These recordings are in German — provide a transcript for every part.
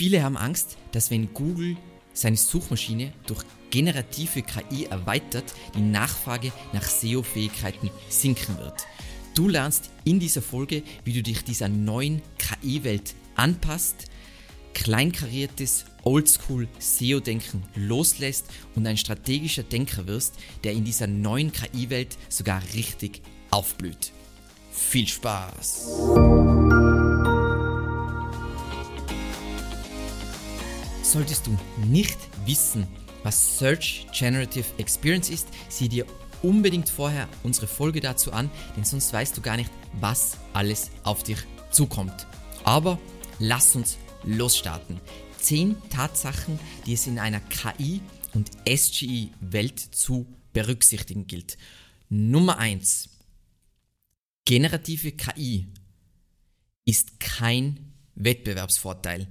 Viele haben Angst, dass wenn Google seine Suchmaschine durch generative KI erweitert, die Nachfrage nach SEO-Fähigkeiten sinken wird. Du lernst in dieser Folge, wie du dich dieser neuen KI-Welt anpasst, kleinkariertes Oldschool SEO-Denken loslässt und ein strategischer Denker wirst, der in dieser neuen KI-Welt sogar richtig aufblüht. Viel Spaß! Solltest du nicht wissen, was Search Generative Experience ist, sieh dir unbedingt vorher unsere Folge dazu an, denn sonst weißt du gar nicht, was alles auf dich zukommt. Aber lass uns losstarten. 10 Tatsachen, die es in einer KI und SGI-Welt zu berücksichtigen gilt. Nummer 1. Generative KI ist kein Wettbewerbsvorteil.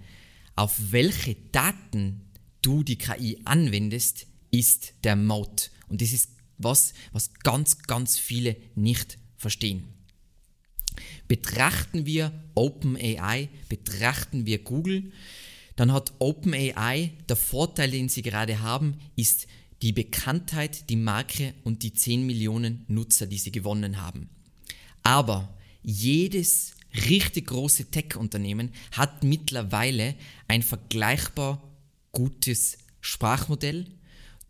Auf welche Daten du die KI anwendest, ist der Mode. Und das ist was, was ganz, ganz viele nicht verstehen. Betrachten wir OpenAI, betrachten wir Google, dann hat OpenAI, der Vorteil, den sie gerade haben, ist die Bekanntheit, die Marke und die 10 Millionen Nutzer, die sie gewonnen haben. Aber jedes richtig große Tech-Unternehmen hat mittlerweile ein vergleichbar gutes Sprachmodell.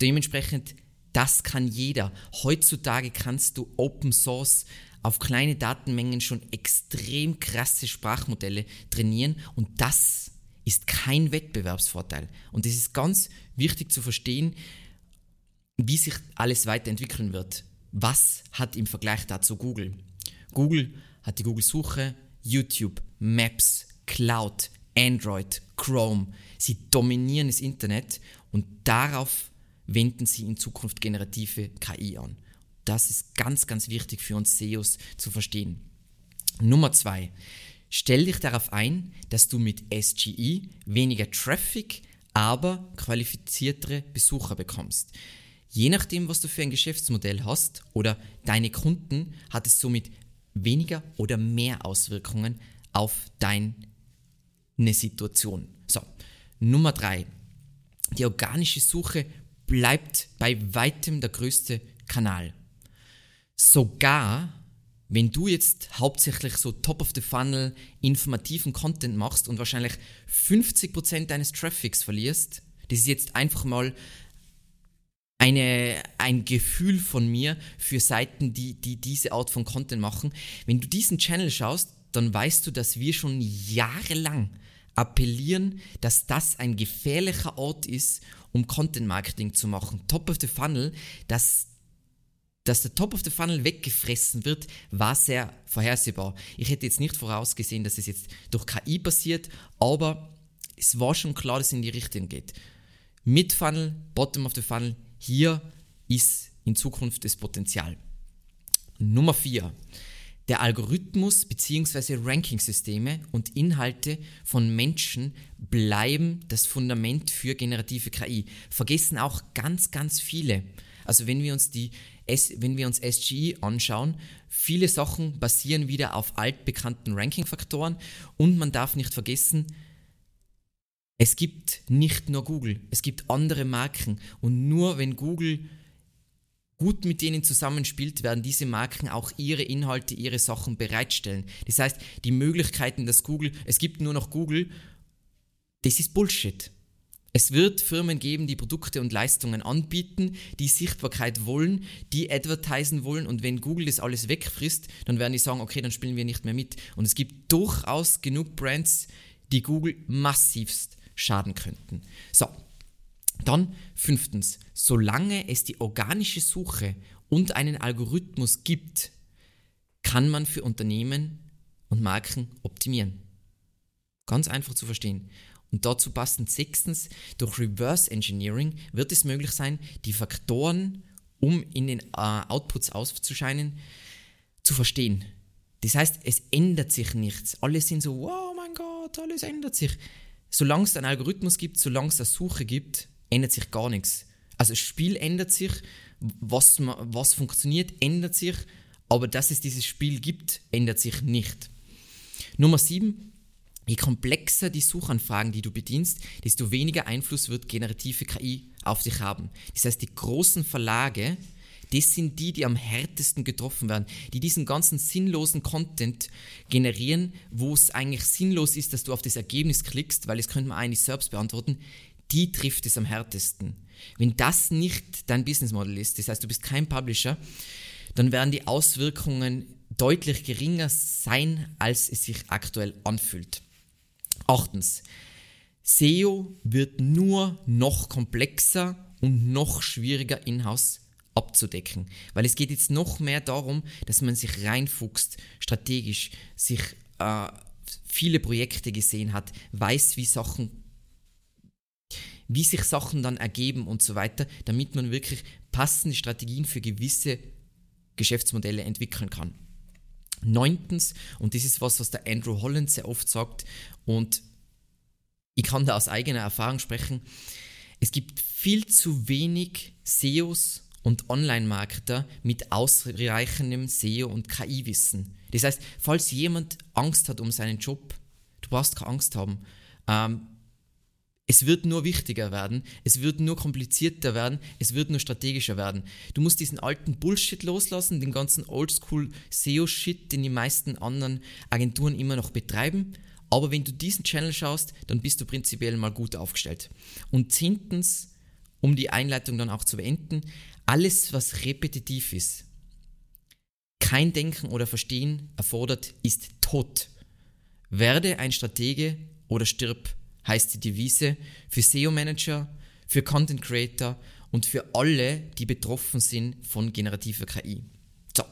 Dementsprechend, das kann jeder. Heutzutage kannst du Open Source auf kleine Datenmengen schon extrem krasse Sprachmodelle trainieren und das ist kein Wettbewerbsvorteil. Und es ist ganz wichtig zu verstehen, wie sich alles weiterentwickeln wird. Was hat im Vergleich dazu Google? Google hat die Google-Suche, YouTube, Maps, Cloud, Android, Chrome. Sie dominieren das Internet und darauf wenden sie in Zukunft generative KI an. Das ist ganz, ganz wichtig für uns SEOs zu verstehen. Nummer zwei. Stell dich darauf ein, dass du mit SGE weniger Traffic, aber qualifiziertere Besucher bekommst. Je nachdem, was du für ein Geschäftsmodell hast oder deine Kunden, hat es somit weniger oder mehr Auswirkungen auf deine Situation. So, Nummer drei. Die organische Suche bleibt bei weitem der größte Kanal. Sogar wenn du jetzt hauptsächlich so Top of the Funnel informativen Content machst und wahrscheinlich 50% deines Traffics verlierst, das ist jetzt einfach mal eine, ein Gefühl von mir für Seiten, die, die diese Art von Content machen. Wenn du diesen Channel schaust, dann weißt du, dass wir schon jahrelang appellieren, dass das ein gefährlicher Ort ist, um Content Marketing zu machen. Top of the Funnel, dass dass der Top of the Funnel weggefressen wird, war sehr vorhersehbar. Ich hätte jetzt nicht vorausgesehen, dass es jetzt durch KI passiert, aber es war schon klar, dass es in die Richtung geht. Mid Funnel, Bottom of the Funnel, hier ist in Zukunft das Potenzial. Nummer 4. Der Algorithmus bzw. Ranking-Systeme und Inhalte von Menschen bleiben das Fundament für generative KI. Vergessen auch ganz, ganz viele. Also wenn wir uns die wenn wir uns SGE anschauen, viele Sachen basieren wieder auf altbekannten Ranking-Faktoren und man darf nicht vergessen, es gibt nicht nur Google, es gibt andere Marken und nur wenn Google gut mit denen zusammenspielt, werden diese Marken auch ihre Inhalte, ihre Sachen bereitstellen. Das heißt, die Möglichkeiten, dass Google, es gibt nur noch Google, das ist Bullshit. Es wird Firmen geben, die Produkte und Leistungen anbieten, die Sichtbarkeit wollen, die advertisen wollen und wenn Google das alles wegfrisst, dann werden die sagen, okay, dann spielen wir nicht mehr mit. Und es gibt durchaus genug Brands, die Google massivst schaden könnten. So, dann fünftens, solange es die organische Suche und einen Algorithmus gibt, kann man für Unternehmen und Marken optimieren. Ganz einfach zu verstehen. Und dazu passend sechstens, durch Reverse Engineering wird es möglich sein, die Faktoren, um in den äh, Outputs auszuscheinen, zu verstehen. Das heißt, es ändert sich nichts. Alle sind so, wow, mein Gott, alles ändert sich. Solange es einen Algorithmus gibt, solange es eine Suche gibt, ändert sich gar nichts. Also das Spiel ändert sich, was, was funktioniert, ändert sich, aber dass es dieses Spiel gibt, ändert sich nicht. Nummer 7, Je komplexer die Suchanfragen, die du bedienst, desto weniger Einfluss wird generative KI auf dich haben. Das heißt, die großen Verlage, das sind die, die am härtesten getroffen werden, die diesen ganzen sinnlosen Content generieren, wo es eigentlich sinnlos ist, dass du auf das Ergebnis klickst, weil es könnte man eigentlich selbst beantworten, die trifft es am härtesten. Wenn das nicht dein Business Model ist, das heißt, du bist kein Publisher, dann werden die Auswirkungen deutlich geringer sein, als es sich aktuell anfühlt. Achtens, SEO wird nur noch komplexer und noch schwieriger in-house abzudecken, weil es geht jetzt noch mehr darum, dass man sich reinfuchst, strategisch, sich äh, viele Projekte gesehen hat, weiß, wie Sachen wie sich Sachen dann ergeben und so weiter, damit man wirklich passende Strategien für gewisse Geschäftsmodelle entwickeln kann. Neuntens, und das ist was, was der Andrew Holland sehr oft sagt, und ich kann da aus eigener Erfahrung sprechen, es gibt viel zu wenig SEOs und Online-Marketer mit ausreichendem SEO und KI-Wissen. Das heißt, falls jemand Angst hat um seinen Job, du brauchst keine Angst haben. Ähm, es wird nur wichtiger werden, es wird nur komplizierter werden, es wird nur strategischer werden. Du musst diesen alten Bullshit loslassen, den ganzen Oldschool SEO-Shit, den die meisten anderen Agenturen immer noch betreiben. Aber wenn du diesen Channel schaust, dann bist du prinzipiell mal gut aufgestellt. Und zehntens, um die Einleitung dann auch zu beenden, alles, was repetitiv ist, kein Denken oder Verstehen erfordert, ist tot. Werde ein Stratege oder stirb heißt die Devise für SEO-Manager, für Content Creator und für alle, die betroffen sind von generativer KI. So.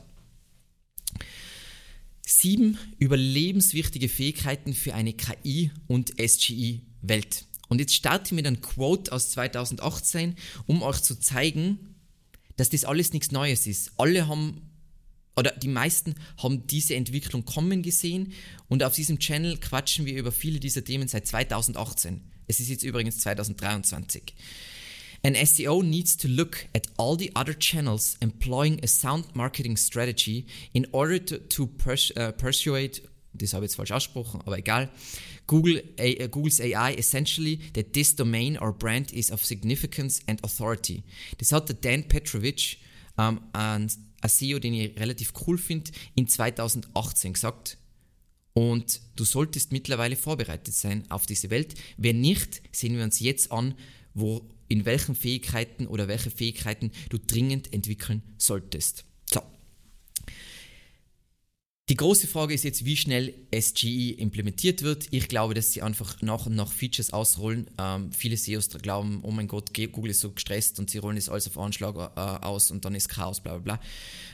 Sieben überlebenswichtige Fähigkeiten für eine KI- und SGI-Welt. Und jetzt starte ich mit einem Quote aus 2018, um euch zu zeigen, dass das alles nichts Neues ist. Alle haben oder die meisten haben diese Entwicklung kommen gesehen und auf diesem Channel quatschen wir über viele dieser Themen seit 2018. Es ist jetzt übrigens 2023. An SEO needs to look at all the other channels employing a sound marketing strategy in order to, to pers uh, persuade, das habe ich jetzt falsch ausgesprochen, aber egal, Google, uh, Google's AI essentially that this domain or brand is of significance and authority. Das hat der Dan Petrovich um, an ein SEO, den ich relativ cool finde, in 2018 gesagt. Und du solltest mittlerweile vorbereitet sein auf diese Welt. Wenn nicht, sehen wir uns jetzt an, wo, in welchen Fähigkeiten oder welche Fähigkeiten du dringend entwickeln solltest. Die große Frage ist jetzt, wie schnell SGE implementiert wird. Ich glaube, dass sie einfach nach und nach Features ausrollen. Ähm, viele SEOs glauben, oh mein Gott, Google ist so gestresst und sie rollen das alles auf Anschlag äh, aus und dann ist Chaos, bla bla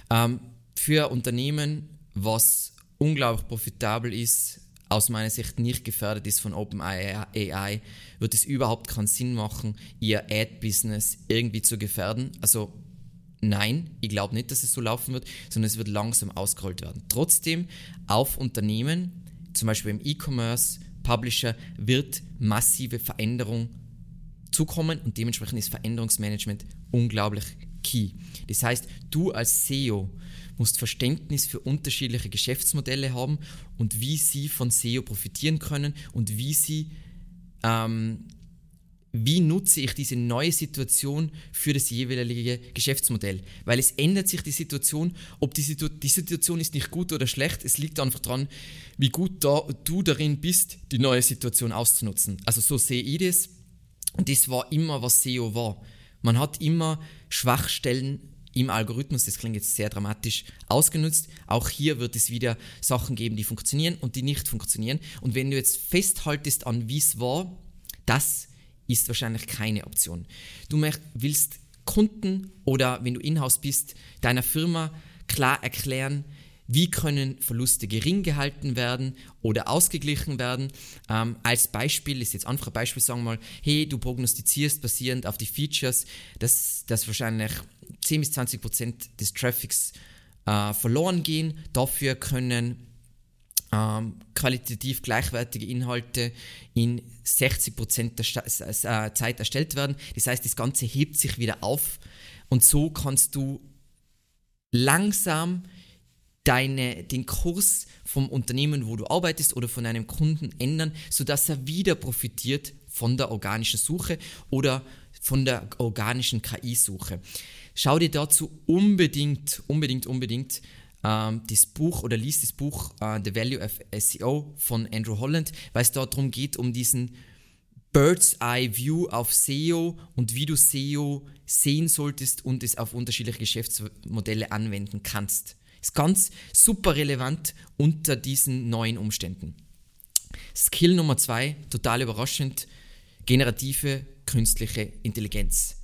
bla. Ähm, für Unternehmen, was unglaublich profitabel ist, aus meiner Sicht nicht gefährdet ist von OpenAI, wird es überhaupt keinen Sinn machen, ihr Ad-Business irgendwie zu gefährden. Also Nein, ich glaube nicht, dass es so laufen wird, sondern es wird langsam ausgerollt werden. Trotzdem, auf Unternehmen, zum Beispiel im E-Commerce, Publisher, wird massive Veränderung zukommen und dementsprechend ist Veränderungsmanagement unglaublich key. Das heißt, du als SEO musst Verständnis für unterschiedliche Geschäftsmodelle haben und wie sie von SEO profitieren können und wie sie ähm, wie nutze ich diese neue Situation für das jeweilige Geschäftsmodell. Weil es ändert sich die Situation, ob die, Situ die Situation ist nicht gut oder schlecht, es liegt einfach daran, wie gut da, du darin bist, die neue Situation auszunutzen. Also so sehe ich das. Und das war immer, was SEO war. Man hat immer Schwachstellen im Algorithmus, das klingt jetzt sehr dramatisch, ausgenutzt. Auch hier wird es wieder Sachen geben, die funktionieren und die nicht funktionieren. Und wenn du jetzt festhaltest an, wie es war, das ist wahrscheinlich keine Option. Du willst Kunden oder wenn du in-house bist, deiner Firma klar erklären, wie können Verluste gering gehalten werden oder ausgeglichen werden. Ähm, als Beispiel ist jetzt einfach ein Beispiel, sagen wir mal, hey, du prognostizierst basierend auf die Features, dass, dass wahrscheinlich 10 bis 20 Prozent des Traffics äh, verloren gehen. Dafür können ähm, qualitativ gleichwertige Inhalte in 60% der äh, Zeit erstellt werden. Das heißt, das Ganze hebt sich wieder auf und so kannst du langsam deine, den Kurs vom Unternehmen, wo du arbeitest oder von einem Kunden ändern, sodass er wieder profitiert von der organischen Suche oder von der organischen KI-Suche. Schau dir dazu unbedingt, unbedingt, unbedingt ähm, das Buch oder liest das Buch äh, The Value of SEO von Andrew Holland, weil es dort darum geht, um diesen Bird's Eye View auf SEO und wie du SEO sehen solltest und es auf unterschiedliche Geschäftsmodelle anwenden kannst. Ist ganz super relevant unter diesen neuen Umständen. Skill Nummer zwei, total überraschend, generative künstliche Intelligenz.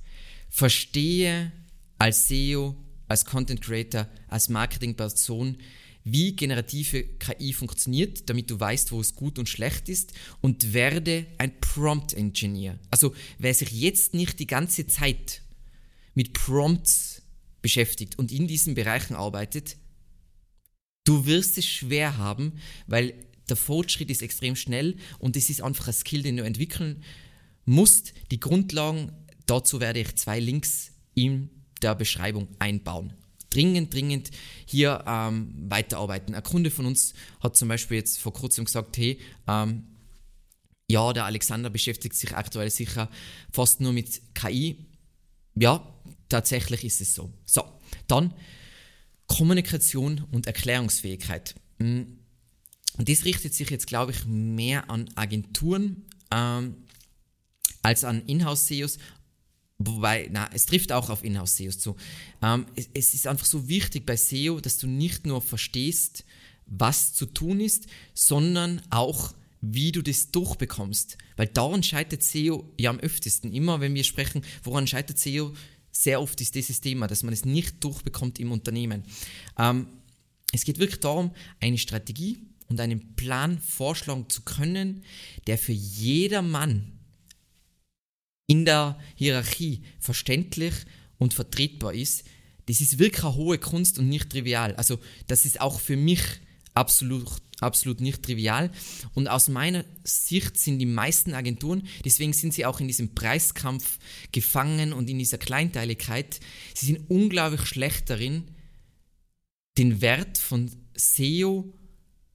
Verstehe als SEO, als Content Creator, als Marketingperson, wie generative KI funktioniert, damit du weißt, wo es gut und schlecht ist und werde ein Prompt Engineer. Also wer sich jetzt nicht die ganze Zeit mit Prompts beschäftigt und in diesen Bereichen arbeitet, du wirst es schwer haben, weil der Fortschritt ist extrem schnell und es ist einfach ein Skill, den du entwickeln musst. Die Grundlagen, dazu werde ich zwei Links in der Beschreibung einbauen dringend, dringend hier ähm, weiterarbeiten. Ein Kunde von uns hat zum Beispiel jetzt vor kurzem gesagt, hey, ähm, ja, der Alexander beschäftigt sich aktuell sicher fast nur mit KI. Ja, tatsächlich ist es so. So, dann Kommunikation und Erklärungsfähigkeit. Und das richtet sich jetzt, glaube ich, mehr an Agenturen ähm, als an Inhouse-SEOs, Wobei, na, es trifft auch auf Inhouse-SEOs zu. Ähm, es, es, ist einfach so wichtig bei SEO, dass du nicht nur verstehst, was zu tun ist, sondern auch, wie du das durchbekommst. Weil daran scheitert SEO ja am öftesten. Immer wenn wir sprechen, woran scheitert SEO, sehr oft ist dieses Thema, dass man es nicht durchbekommt im Unternehmen. Ähm, es geht wirklich darum, eine Strategie und einen Plan vorschlagen zu können, der für jedermann in der Hierarchie verständlich und vertretbar ist, das ist wirklich eine hohe Kunst und nicht trivial. Also das ist auch für mich absolut, absolut nicht trivial. Und aus meiner Sicht sind die meisten Agenturen, deswegen sind sie auch in diesem Preiskampf gefangen und in dieser Kleinteiligkeit, sie sind unglaublich schlecht darin, den Wert von SEO,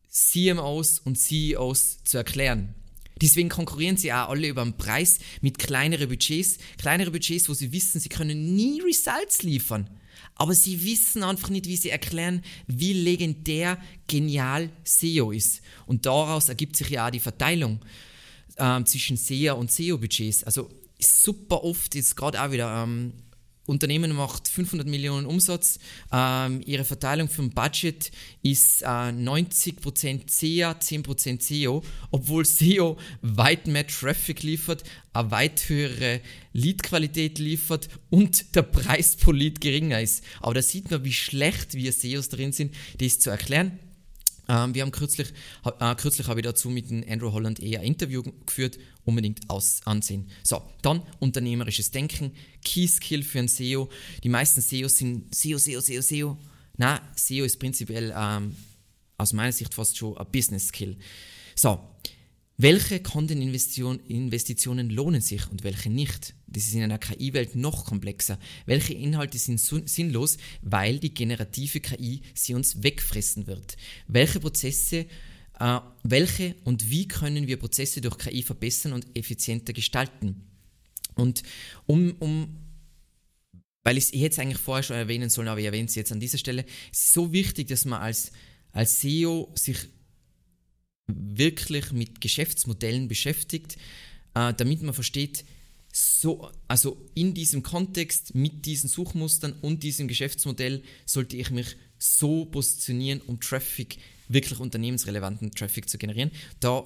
CMOs und CEOs zu erklären. Deswegen konkurrieren sie auch alle über den Preis mit kleineren Budgets. Kleinere Budgets, wo sie wissen, sie können nie Results liefern. Aber sie wissen einfach nicht, wie sie erklären, wie legendär genial SEO ist. Und daraus ergibt sich ja auch die Verteilung äh, zwischen SEO und SEO-Budgets. Also super oft, jetzt gerade auch wieder ähm, Unternehmen macht 500 Millionen Umsatz. Ähm, ihre Verteilung vom Budget ist äh, 90% SEA, 10% SEO, obwohl SEO weit mehr Traffic liefert, eine weit höhere Lead-Qualität liefert und der Preis pro Lead geringer ist. Aber da sieht man, wie schlecht wir SEOs drin sind, das zu erklären. Ähm, wir haben kürzlich, äh, kürzlich habe ich dazu mit Andrew Holland eher ein Interview geführt, unbedingt aus, ansehen. So, dann unternehmerisches Denken, Key Skill für ein SEO. Die meisten SEOs sind SEO, SEO, SEO, SEO. Na, SEO ist prinzipiell ähm, aus meiner Sicht fast schon ein Business Skill. So, welche Content-Investitionen lohnen sich und welche nicht? Das ist in einer KI-Welt noch komplexer. Welche Inhalte sind sinnlos, weil die generative KI sie uns wegfressen wird? Welche Prozesse, äh, welche und wie können wir Prozesse durch KI verbessern und effizienter gestalten? Und um, um weil ich es jetzt eigentlich vorher schon erwähnen sollen, aber ich erwähne es jetzt an dieser Stelle, es ist so wichtig, dass man als, als SEO sich wirklich mit Geschäftsmodellen beschäftigt, äh, damit man versteht, so, also in diesem Kontext mit diesen Suchmustern und diesem Geschäftsmodell sollte ich mich so positionieren, um Traffic, wirklich unternehmensrelevanten Traffic zu generieren. Da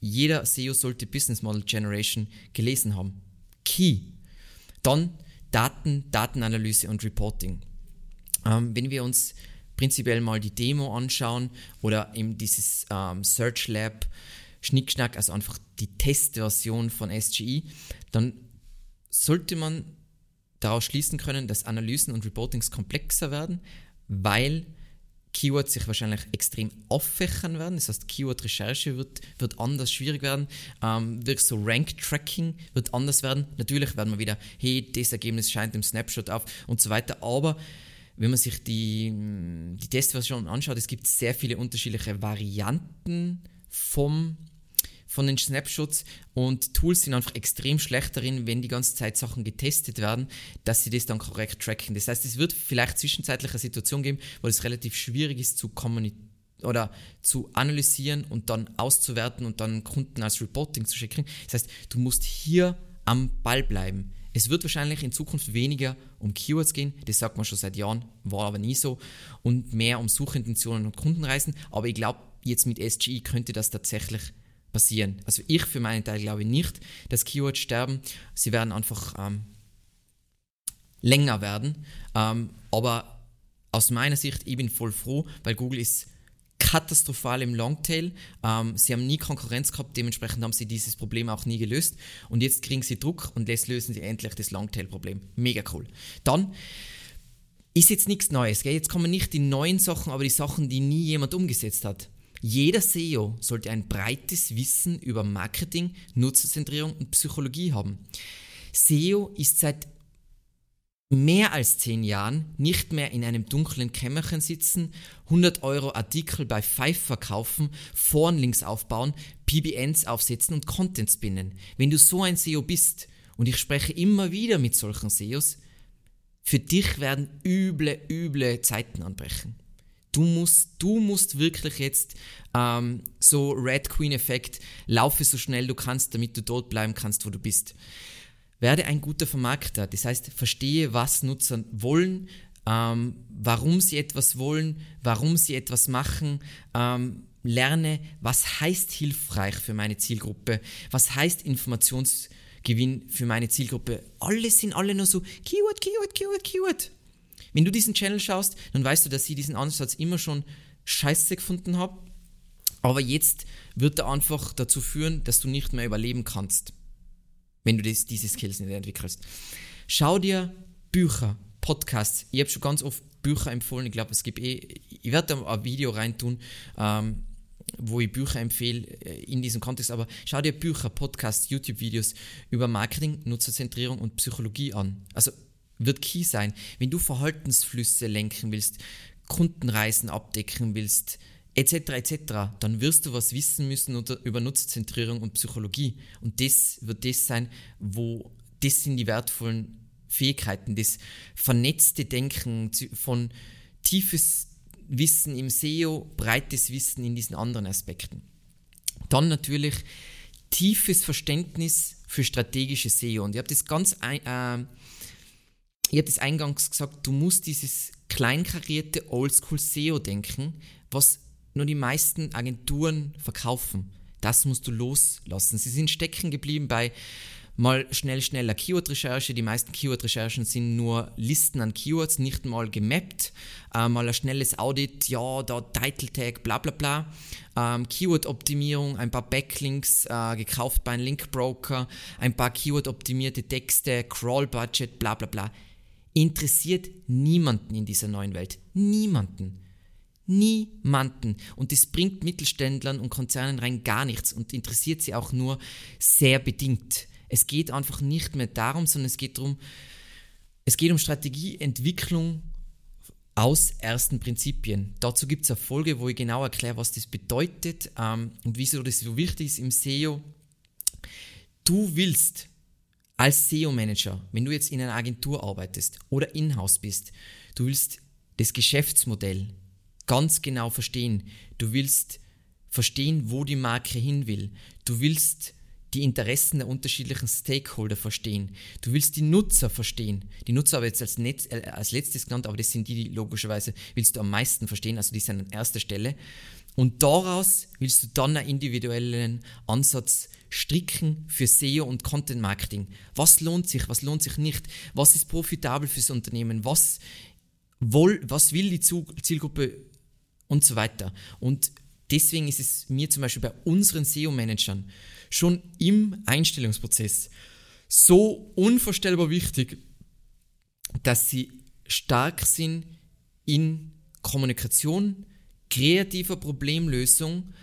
jeder SEO sollte Business Model Generation gelesen haben. Key. Dann Daten, Datenanalyse und Reporting. Ähm, wenn wir uns prinzipiell mal die Demo anschauen oder eben dieses ähm, Search Lab Schnickschnack, also einfach die Testversion von SGI, dann sollte man daraus schließen können, dass Analysen und Reportings komplexer werden, weil Keywords sich wahrscheinlich extrem auffächern werden. Das heißt, Keyword-Recherche wird, wird anders schwierig werden. Ähm, wirklich so Rank-Tracking wird anders werden. Natürlich werden wir wieder, hey, das Ergebnis scheint im Snapshot auf und so weiter. Aber wenn man sich die, die Testversion anschaut, es gibt sehr viele unterschiedliche Varianten vom von den Snapshots und Tools sind einfach extrem schlecht darin, wenn die ganze Zeit Sachen getestet werden, dass sie das dann korrekt tracken. Das heißt, es wird vielleicht zwischenzeitlich eine Situation geben, wo es relativ schwierig ist zu kommunizieren oder zu analysieren und dann auszuwerten und dann Kunden als Reporting zu schicken. Das heißt, du musst hier am Ball bleiben. Es wird wahrscheinlich in Zukunft weniger um Keywords gehen, das sagt man schon seit Jahren, war aber nie so, und mehr um Suchintentionen und Kundenreisen. Aber ich glaube, jetzt mit SGI könnte das tatsächlich passieren. Also ich für meinen Teil glaube nicht, dass Keywords sterben. Sie werden einfach ähm, länger werden. Ähm, aber aus meiner Sicht, ich bin voll froh, weil Google ist katastrophal im Longtail. Ähm, sie haben nie Konkurrenz gehabt, dementsprechend haben sie dieses Problem auch nie gelöst. Und jetzt kriegen sie Druck und jetzt lösen sie endlich das Longtail-Problem. Mega cool. Dann ist jetzt nichts Neues. Gell? Jetzt kommen nicht die neuen Sachen, aber die Sachen, die nie jemand umgesetzt hat. Jeder SEO sollte ein breites Wissen über Marketing, Nutzerzentrierung und Psychologie haben. SEO ist seit mehr als zehn Jahren nicht mehr in einem dunklen Kämmerchen sitzen, 100 Euro Artikel bei Five verkaufen, Forenlinks aufbauen, PBNs aufsetzen und Content spinnen. Wenn du so ein SEO bist, und ich spreche immer wieder mit solchen SEOs, für dich werden üble, üble Zeiten anbrechen. Du musst, du musst wirklich jetzt ähm, so Red Queen-Effekt, laufe so schnell du kannst, damit du dort bleiben kannst, wo du bist. Werde ein guter Vermarkter, das heißt, verstehe, was Nutzer wollen, ähm, warum sie etwas wollen, warum sie etwas machen, ähm, lerne, was heißt hilfreich für meine Zielgruppe, was heißt Informationsgewinn für meine Zielgruppe. Alle sind alle nur so Keyword, Keyword, Keyword, Keyword. Wenn du diesen Channel schaust, dann weißt du, dass ich diesen Ansatz immer schon scheiße gefunden habe. Aber jetzt wird er einfach dazu führen, dass du nicht mehr überleben kannst, wenn du das, diese Skills nicht entwickelst. Schau dir Bücher, Podcasts. Ich habe schon ganz oft Bücher empfohlen. Ich glaube, es gibt eh, ich werde da ein Video reintun, ähm, wo ich Bücher empfehle äh, in diesem Kontext. Aber schau dir Bücher, Podcasts, YouTube-Videos über Marketing, Nutzerzentrierung und Psychologie an. Also wird key sein. Wenn du Verhaltensflüsse lenken willst, Kundenreisen abdecken willst, etc., etc., dann wirst du was wissen müssen über Nutzerzentrierung und Psychologie. Und das wird das sein, wo das sind die wertvollen Fähigkeiten, das vernetzte Denken von tiefes Wissen im SEO, breites Wissen in diesen anderen Aspekten. Dann natürlich tiefes Verständnis für strategische SEO. Und ich habe das ganz äh, ich habe das eingangs gesagt, du musst dieses kleinkarierte Oldschool-SEO-Denken, was nur die meisten Agenturen verkaufen, das musst du loslassen. Sie sind stecken geblieben bei mal schnell, schneller Keyword-Recherche. Die meisten Keyword-Recherchen sind nur Listen an Keywords, nicht mal gemappt. Äh, mal ein schnelles Audit, ja, da Title Tag, bla bla bla. Ähm, Keyword-Optimierung, ein paar Backlinks äh, gekauft bei einem Linkbroker, ein paar Keyword-optimierte Texte, Crawl-Budget, bla bla bla interessiert niemanden in dieser neuen Welt. Niemanden. Niemanden. Und das bringt Mittelständlern und Konzernen rein gar nichts und interessiert sie auch nur sehr bedingt. Es geht einfach nicht mehr darum, sondern es geht darum, es geht um Strategieentwicklung aus ersten Prinzipien. Dazu gibt es eine Folge, wo ich genau erkläre, was das bedeutet ähm, und wieso das so wichtig ist im SEO. Du willst als SEO-Manager, wenn du jetzt in einer Agentur arbeitest oder in-house bist, du willst das Geschäftsmodell ganz genau verstehen. Du willst verstehen, wo die Marke hin will. Du willst die Interessen der unterschiedlichen Stakeholder verstehen. Du willst die Nutzer verstehen. Die Nutzer aber jetzt als, Netz, äh, als letztes genannt, aber das sind die, die logischerweise willst du am meisten verstehen, also die sind an erster Stelle. Und daraus willst du dann einen individuellen Ansatz stricken für SEO und Content Marketing. Was lohnt sich, was lohnt sich nicht? Was ist profitabel fürs Unternehmen? Was, woll, was will die Zielgruppe und so weiter. Und deswegen ist es mir zum Beispiel bei unseren SEO-Managern schon im Einstellungsprozess so unvorstellbar wichtig, dass sie stark sind in Kommunikation, kreativer Problemlösung,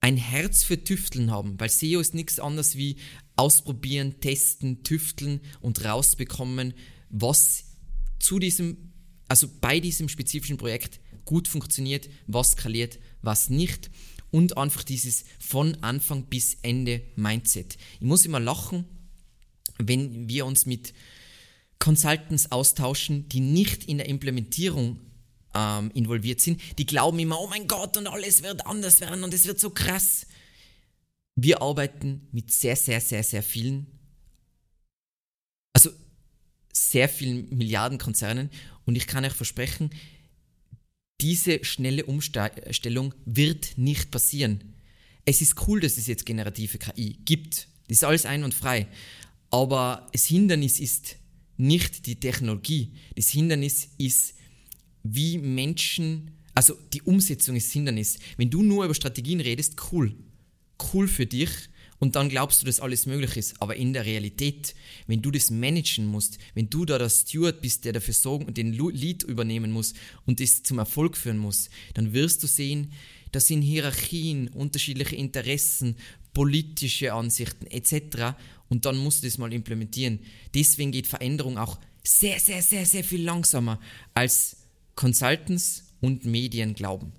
ein Herz für Tüfteln haben, weil SEO ist nichts anderes wie ausprobieren, testen, tüfteln und rausbekommen, was zu diesem also bei diesem spezifischen Projekt gut funktioniert, was skaliert, was nicht und einfach dieses von Anfang bis Ende Mindset. Ich muss immer lachen, wenn wir uns mit Consultants austauschen, die nicht in der Implementierung ähm, involviert sind. Die glauben immer, oh mein Gott, und alles wird anders werden und es wird so krass. Wir arbeiten mit sehr, sehr, sehr, sehr vielen, also sehr vielen Milliardenkonzernen und ich kann euch versprechen, diese schnelle Umstellung wird nicht passieren. Es ist cool, dass es jetzt generative KI gibt. Das ist alles ein und frei. Aber das Hindernis ist nicht die Technologie. Das Hindernis ist, wie Menschen, also die Umsetzung ist das Hindernis. Wenn du nur über Strategien redest, cool. Cool für dich und dann glaubst du, dass alles möglich ist. Aber in der Realität, wenn du das managen musst, wenn du da der Steward bist, der dafür sorgen und den Lead übernehmen muss und das zum Erfolg führen muss, dann wirst du sehen, dass in Hierarchien, unterschiedliche Interessen, politische Ansichten etc. Und dann musst du das mal implementieren. Deswegen geht Veränderung auch sehr, sehr, sehr, sehr viel langsamer als Consultants und Medien glauben.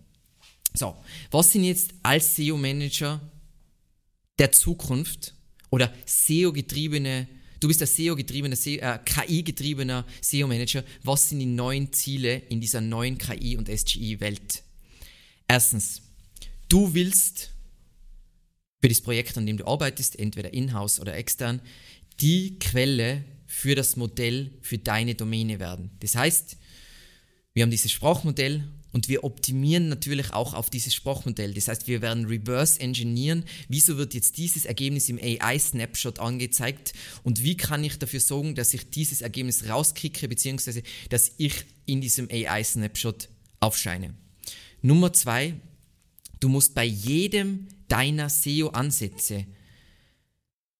So, was sind jetzt als SEO-Manager der Zukunft oder SEO-getriebene, du bist der SEO-getriebene, äh, KI-getriebener SEO-Manager, was sind die neuen Ziele in dieser neuen KI- und SGI-Welt? Erstens, du willst für das Projekt, an dem du arbeitest, entweder in-house oder extern, die Quelle für das Modell für deine Domäne werden. Das heißt, wir haben dieses Sprachmodell und wir optimieren natürlich auch auf dieses Sprachmodell. Das heißt, wir werden reverse engineeren. Wieso wird jetzt dieses Ergebnis im AI-Snapshot angezeigt? Und wie kann ich dafür sorgen, dass ich dieses Ergebnis rauskriege, beziehungsweise dass ich in diesem AI-Snapshot aufscheine? Nummer zwei, du musst bei jedem deiner SEO-Ansätze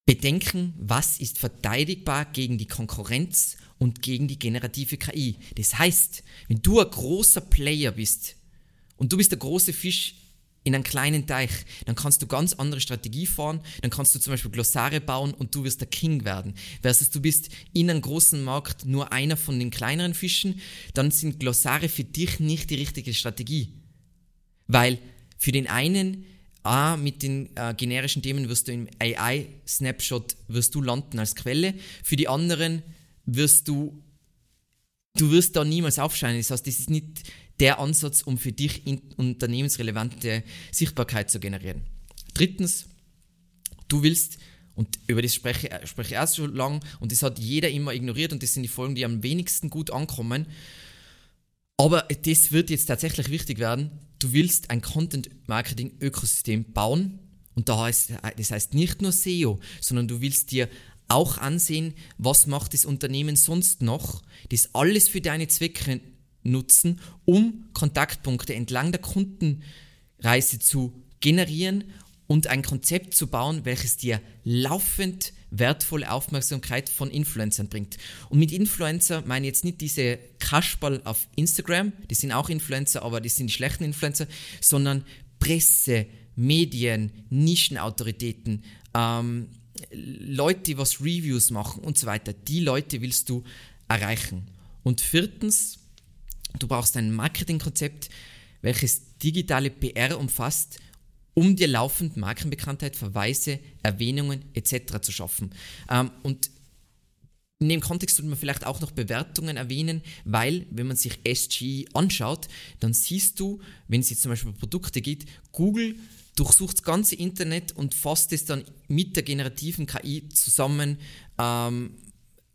bedenken, was ist verteidigbar gegen die Konkurrenz und gegen die generative KI. Das heißt, wenn du ein großer Player bist und du bist der große Fisch in einem kleinen Teich, dann kannst du ganz andere Strategie fahren, dann kannst du zum Beispiel Glossare bauen und du wirst der King werden. Versus du bist in einem großen Markt nur einer von den kleineren Fischen, dann sind Glossare für dich nicht die richtige Strategie. Weil für den einen A, mit den äh, generischen Themen wirst du im AI-Snapshot wirst du landen als Quelle. Für die anderen wirst du, du wirst da niemals aufscheinen. Das heißt, das ist nicht der Ansatz, um für dich unternehmensrelevante Sichtbarkeit zu generieren. Drittens, du willst, und über das spreche, spreche ich erst schon lang, und das hat jeder immer ignoriert, und das sind die Folgen, die am wenigsten gut ankommen. Aber das wird jetzt tatsächlich wichtig werden. Du willst ein Content-Marketing-Ökosystem bauen. Und da heißt, das heißt nicht nur SEO, sondern du willst dir auch ansehen, was macht das Unternehmen sonst noch, das alles für deine Zwecke nutzen, um Kontaktpunkte entlang der Kundenreise zu generieren und ein Konzept zu bauen, welches dir laufend wertvolle Aufmerksamkeit von Influencern bringt. Und mit Influencer meine ich jetzt nicht diese Kasperl auf Instagram, die sind auch Influencer, aber die sind die schlechten Influencer, sondern Presse, Medien, Nischenautoritäten, ähm, Leute, die was Reviews machen und so weiter, die Leute willst du erreichen. Und viertens, du brauchst ein Marketingkonzept, welches digitale PR umfasst, um dir laufend Markenbekanntheit, Verweise, Erwähnungen etc. zu schaffen. Ähm, und in dem Kontext sollte man vielleicht auch noch Bewertungen erwähnen, weil wenn man sich SGE anschaut, dann siehst du, wenn es jetzt zum Beispiel Produkte geht, Google durchsucht das ganze Internet und fasst es dann mit der generativen KI zusammen, ähm,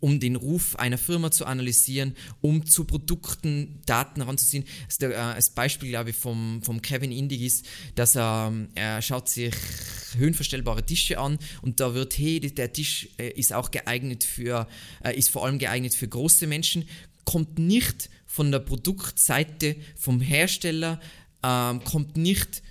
um den Ruf einer Firma zu analysieren, um zu Produkten Daten heranzuziehen. Also der, äh, das Beispiel, glaube ich, vom, vom Kevin Indig ist, dass er, er schaut sich höhenverstellbare Tische an und da wird, hey, der Tisch äh, ist auch geeignet für, äh, ist vor allem geeignet für große Menschen, kommt nicht von der Produktseite vom Hersteller, ähm, kommt nicht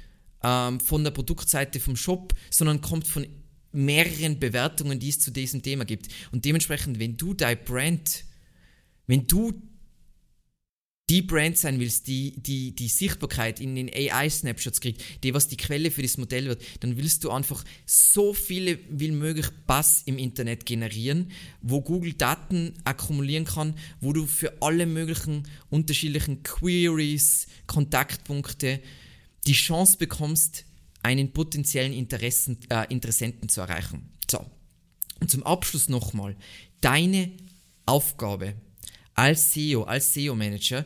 ähm, von der Produktseite vom Shop, sondern kommt von mehreren Bewertungen, die es zu diesem Thema gibt. Und dementsprechend, wenn du dein Brand, wenn du die Brand sein willst, die, die, die Sichtbarkeit in den AI-Snapshots kriegt, die was die Quelle für das Modell wird, dann willst du einfach so viele wie möglich Bass im Internet generieren, wo Google Daten akkumulieren kann, wo du für alle möglichen unterschiedlichen Queries, Kontaktpunkte die Chance bekommst, einen potenziellen Interessen, äh, Interessenten zu erreichen. So, und zum Abschluss nochmal, deine Aufgabe als CEO, als SEO-Manager,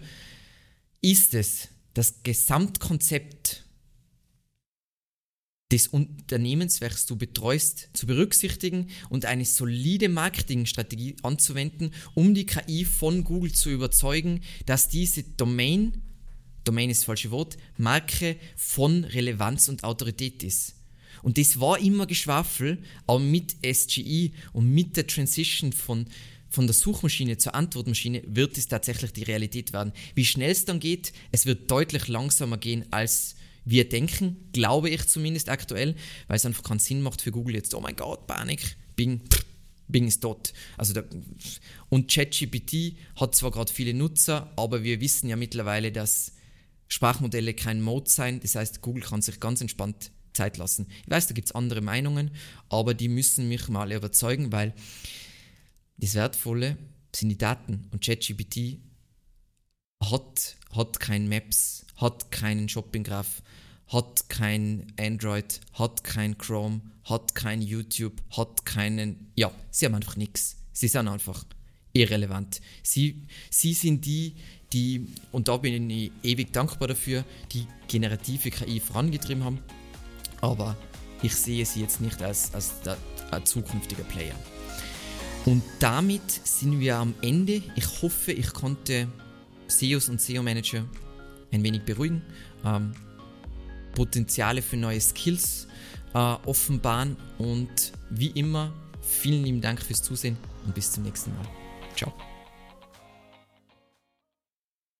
ist es, das Gesamtkonzept des Unternehmens, welches du betreust, zu berücksichtigen und eine solide Marketingstrategie anzuwenden, um die KI von Google zu überzeugen, dass diese Domain, Domain ist das falsche Wort, Marke von Relevanz und Autorität ist. Und das war immer Geschwafel, aber mit SGE und mit der Transition von von der Suchmaschine zur Antwortmaschine wird es tatsächlich die Realität werden. Wie schnell es dann geht, es wird deutlich langsamer gehen, als wir denken, glaube ich zumindest aktuell, weil es einfach keinen Sinn macht für Google jetzt, oh mein Gott, Panik, Bing, Bing ist tot. Also der, und ChatGPT hat zwar gerade viele Nutzer, aber wir wissen ja mittlerweile, dass Sprachmodelle kein Mode sein. Das heißt, Google kann sich ganz entspannt Zeit lassen. Ich weiß, da gibt es andere Meinungen, aber die müssen mich mal überzeugen, weil das Wertvolle sind die Daten und ChatGPT hat, hat kein Maps, hat keinen Shopping-Graph, hat kein Android, hat kein Chrome, hat kein YouTube, hat keinen. Ja, sie haben einfach nichts. Sie sind einfach irrelevant. Sie, sie sind die, die, und da bin ich ewig dankbar dafür, die generative KI vorangetrieben haben. Aber ich sehe sie jetzt nicht als, als der, ein zukünftiger Player. Und damit sind wir am Ende. Ich hoffe, ich konnte SEOs und SEO-Manager ein wenig beruhigen, ähm, Potenziale für neue Skills äh, offenbaren und wie immer vielen lieben Dank fürs Zusehen und bis zum nächsten Mal. Ciao.